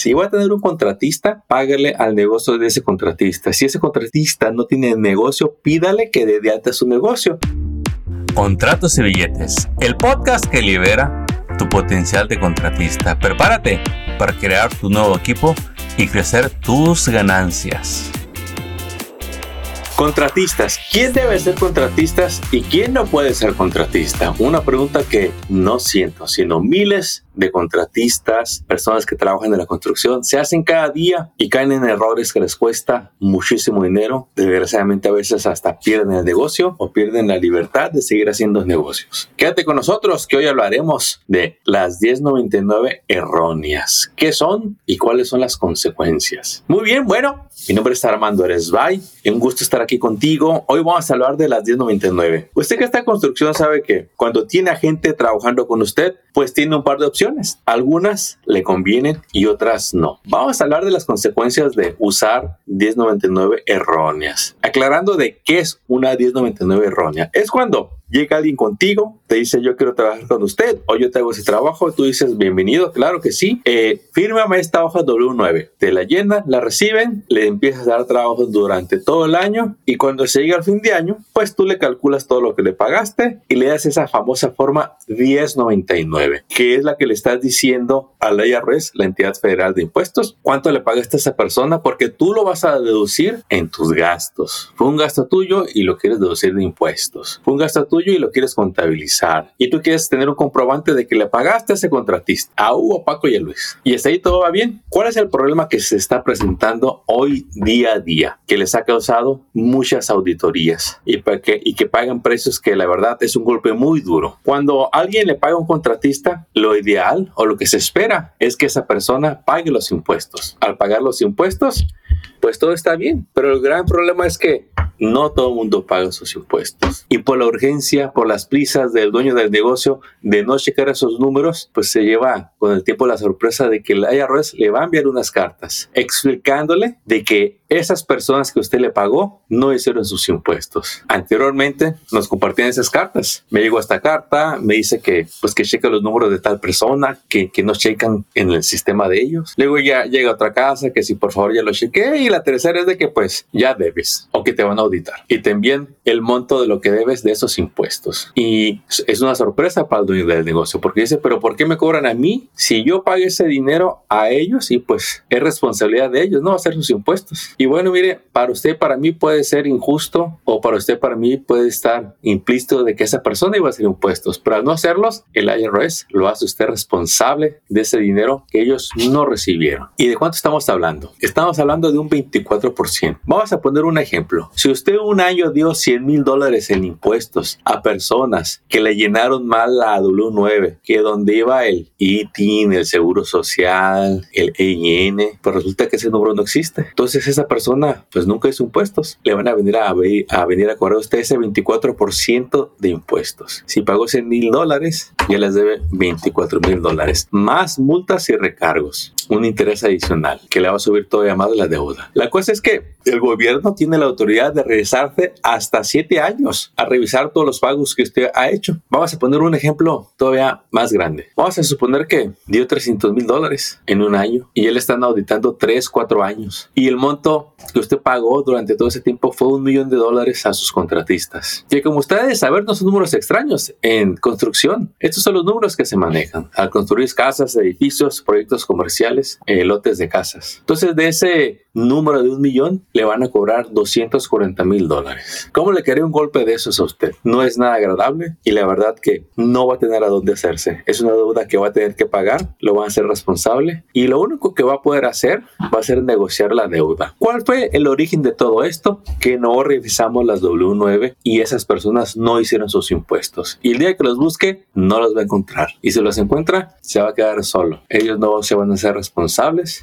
Si va a tener un contratista, págale al negocio de ese contratista. Si ese contratista no tiene negocio, pídale que dé de alta su negocio. Contratos y billetes, el podcast que libera tu potencial de contratista. Prepárate para crear tu nuevo equipo y crecer tus ganancias. Contratistas. ¿Quién debe ser contratistas y quién no puede ser contratista? Una pregunta que no siento, sino miles de contratistas, personas que trabajan en la construcción, se hacen cada día y caen en errores que les cuesta muchísimo dinero. Desgraciadamente a veces hasta pierden el negocio o pierden la libertad de seguir haciendo negocios. Quédate con nosotros que hoy hablaremos de las 1099 erróneas. ¿Qué son y cuáles son las consecuencias? Muy bien, bueno, mi nombre es Armando Eresbay. Un gusto estar aquí contigo. Hoy vamos a hablar de las 1099. Usted que está en construcción sabe que cuando tiene a gente trabajando con usted, pues tiene un par de opciones. Algunas le convienen y otras no. Vamos a hablar de las consecuencias de usar 1099 erróneas. Aclarando de qué es una 1099 errónea. Es cuando llega alguien contigo, te dice yo quiero trabajar con usted o yo te hago ese trabajo, tú dices bienvenido, claro que sí, eh, fírmame esta hoja W9, te la llenan, la reciben, le empiezas a dar trabajo durante todo el año y cuando se llega al fin de año, pues tú le calculas todo lo que le pagaste y le das esa famosa forma 1099, que es la que le estás diciendo a la IRS, la entidad federal de impuestos, cuánto le pagaste a esa persona porque tú lo vas a deducir en tus gastos. Fue un gasto tuyo y lo quieres deducir de impuestos. Fue un gasto tuyo y lo quieres contabilizar. Y tú quieres tener un comprobante de que le pagaste a ese contratista, a Hugo, Paco y a Luis. Y hasta ahí todo va bien. ¿Cuál es el problema que se está presentando hoy día a día? Que les ha causado muchas auditorías y, que, y que pagan precios que la verdad es un golpe muy duro. Cuando alguien le paga a un contratista, lo ideal o lo que se espera es que esa persona pague los impuestos. Al pagar los impuestos, pues todo está bien. Pero el gran problema es que no todo el mundo paga sus impuestos. Y por la urgencia, por las prisas del dueño del negocio de no checar esos números, pues se lleva con el tiempo la sorpresa de que el IRS le va a enviar unas cartas explicándole de que esas personas que usted le pagó no hicieron sus impuestos. Anteriormente nos compartían esas cartas. Me llegó esta carta, me dice que pues que cheque los números de tal persona, que, que no checan en el sistema de ellos. Luego ya llega otra casa que si por favor ya lo chequé y la tercera es de que pues ya debes o que te van a auditar y envían el monto de lo que debes de esos impuestos. Y es una sorpresa para el dueño del negocio porque dice, pero ¿por qué me cobran a mí si yo pagué ese dinero a ellos y pues es responsabilidad de ellos no hacer sus impuestos? Y bueno, mire, para usted, para mí puede ser injusto o para usted, para mí puede estar implícito de que esa persona iba a hacer impuestos, pero al no hacerlos, el IRS lo hace usted responsable de ese dinero que ellos no recibieron. ¿Y de cuánto estamos hablando? Estamos hablando de un 24%. Vamos a poner un ejemplo. Si usted un año dio 100 mil dólares en impuestos a personas que le llenaron mal la W9, que donde iba el ITIN, el Seguro Social, el EIN, pues resulta que ese número no existe. Entonces esa persona pues nunca hizo impuestos. Le van a venir a, a venir a cobrar usted ese 24% de impuestos. Si pagó 100 mil dólares, ya les debe 24 mil dólares. Más multas y recargos. Un interés adicional que le va a subir todavía más la deuda. La cosa es que el gobierno tiene la autoridad de regresarse hasta 7 años a revisar todos los pagos que usted ha hecho. Vamos a poner un ejemplo todavía más grande. Vamos a suponer que dio 300 mil dólares en un año y él están auditando 3, 4 años y el monto que usted pagó durante todo ese tiempo fue un millón de dólares a sus contratistas. Y como ustedes saber, no son números extraños en construcción. Estos son los números que se manejan al construir casas, edificios, proyectos comerciales, eh, lotes de casas. Entonces, de ese número de un millón, le van a cobrar 240 mil dólares. ¿Cómo le quería un golpe de esos a usted? No es nada agradable y la verdad que no va a tener a dónde hacerse. Es una deuda que va a tener que pagar, lo van a hacer responsable y lo único que va a poder hacer va a ser negociar la deuda. ¿Cuál fue el origen de todo esto? Que no revisamos las W9 y esas personas no hicieron sus impuestos. Y el día que los busque, no los va a encontrar. Y si los encuentra, se va a quedar solo. Ellos no se van a ser responsables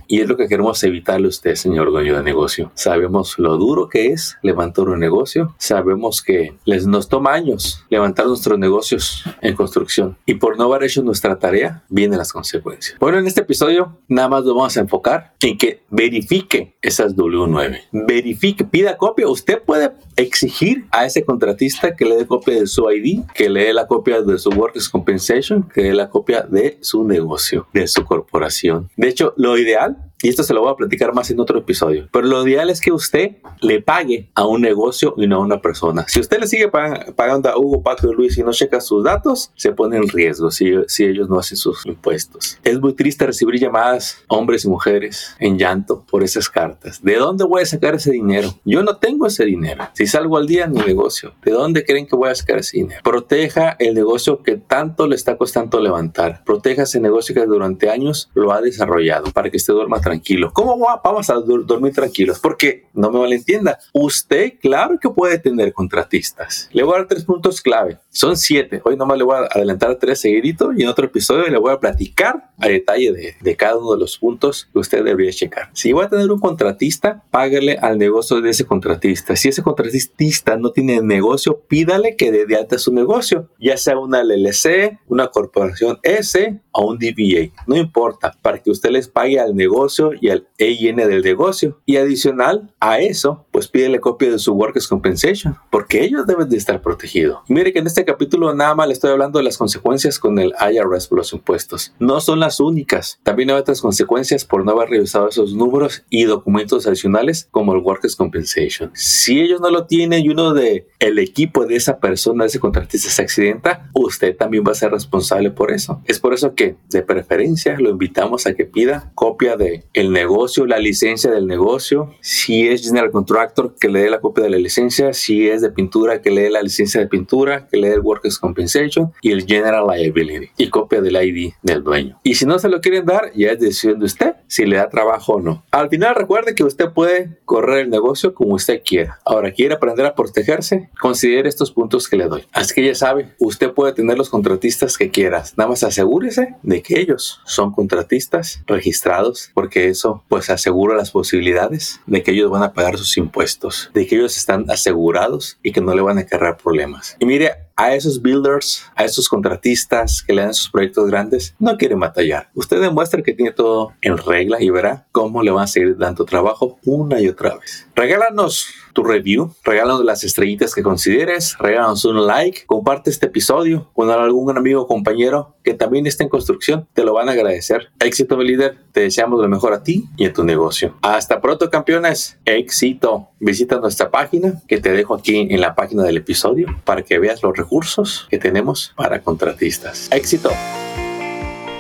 y es lo que queremos evitarle a usted, señor dueño de negocio. Sabemos lo duro que es levantar un negocio. Sabemos que les nos toma años levantar nuestros negocios en construcción. Y por no haber hecho nuestra tarea, vienen las consecuencias. Bueno, en este episodio nada más lo vamos a enfocar en que verifique esas W9. Verifique, pida copia. Usted puede exigir a ese contratista que le dé copia de su ID, que le dé la copia de su Workers Compensation, que dé la copia de su negocio, de su corporación. De hecho, lo ideal y esto se lo voy a platicar más en otro episodio, pero lo ideal es que usted le pague a un negocio y no a una persona. Si usted le sigue pagando a Hugo, Paco y Luis y no checa sus datos, se pone en riesgo si, si ellos no hacen sus impuestos. Es muy triste recibir llamadas hombres y mujeres en llanto por esas cartas. ¿De dónde voy a sacar ese dinero? Yo no tengo ese dinero. Si salgo al día en mi negocio, ¿de dónde creen que voy a sacar ese dinero? Proteja el negocio que tanto le está costando levantar. Proteja ese negocio que durante años lo ha desarrollado para que usted duerma tranquilo. ¿Cómo vamos a dormir tranquilos? Porque, no me malentienda, usted claro que puede tener contratistas. Le voy a dar tres puntos clave. Son siete. Hoy nomás le voy a adelantar tres seguiditos y en otro episodio le voy a platicar a detalle de, de cada uno de los puntos que usted debería checar. Si va a tener un contratista, págale al negocio de ese contratista. Si ese contratista no tiene negocio, pídale que dé de alta su negocio, ya sea una LLC, una corporación S o un DBA. No importa, para que usted les pague al negocio y al EIN del negocio. Y adicional a eso, pues pídele copia de su Workers Compensation, porque ellos deben de estar protegidos. Mire que en este capítulo nada más le estoy hablando de las consecuencias con el IRS por los impuestos. No son las únicas. También hay otras consecuencias por no haber revisado esos números y documentos adicionales como el Workers Compensation. Si ellos no lo tienen y uno de el equipo de esa persona, de ese contratista se accidenta, usted también va a ser responsable por eso. Es por eso que de preferencia lo invitamos a que pida copia de el negocio, la licencia del negocio. Si es general contractor, que le dé la copia de la licencia. Si es de pintura, que le dé la licencia de pintura, que le dé el Workers Compensation y el General Liability y copia del ID del dueño. Y si no se lo quieren dar, ya es decisión de usted si le da trabajo o no. Al final recuerde que usted puede correr el negocio como usted quiera. Ahora, quiere aprender a protegerse, considere estos puntos que le doy. Así que ya sabe, usted puede tener los contratistas que quieras. Nada más asegúrese de que ellos son contratistas registrados, porque eso pues asegura las posibilidades de que ellos van a pagar sus impuestos, de que ellos están asegurados y que no le van a cargar problemas. Y mire, a esos builders, a esos contratistas que le dan sus proyectos grandes, no quieren batallar. Usted demuestra que tiene todo en regla y verá cómo le van a seguir dando trabajo una y otra vez. Regálanos tu review, regálanos las estrellitas que consideres, regálanos un like, comparte este episodio con algún amigo o compañero que también está en construcción, te lo van a agradecer. Éxito, mi líder, te deseamos lo mejor a ti y a tu negocio. Hasta pronto, campeones. Éxito. Visita nuestra página que te dejo aquí en la página del episodio para que veas los recursos que tenemos para contratistas. Éxito.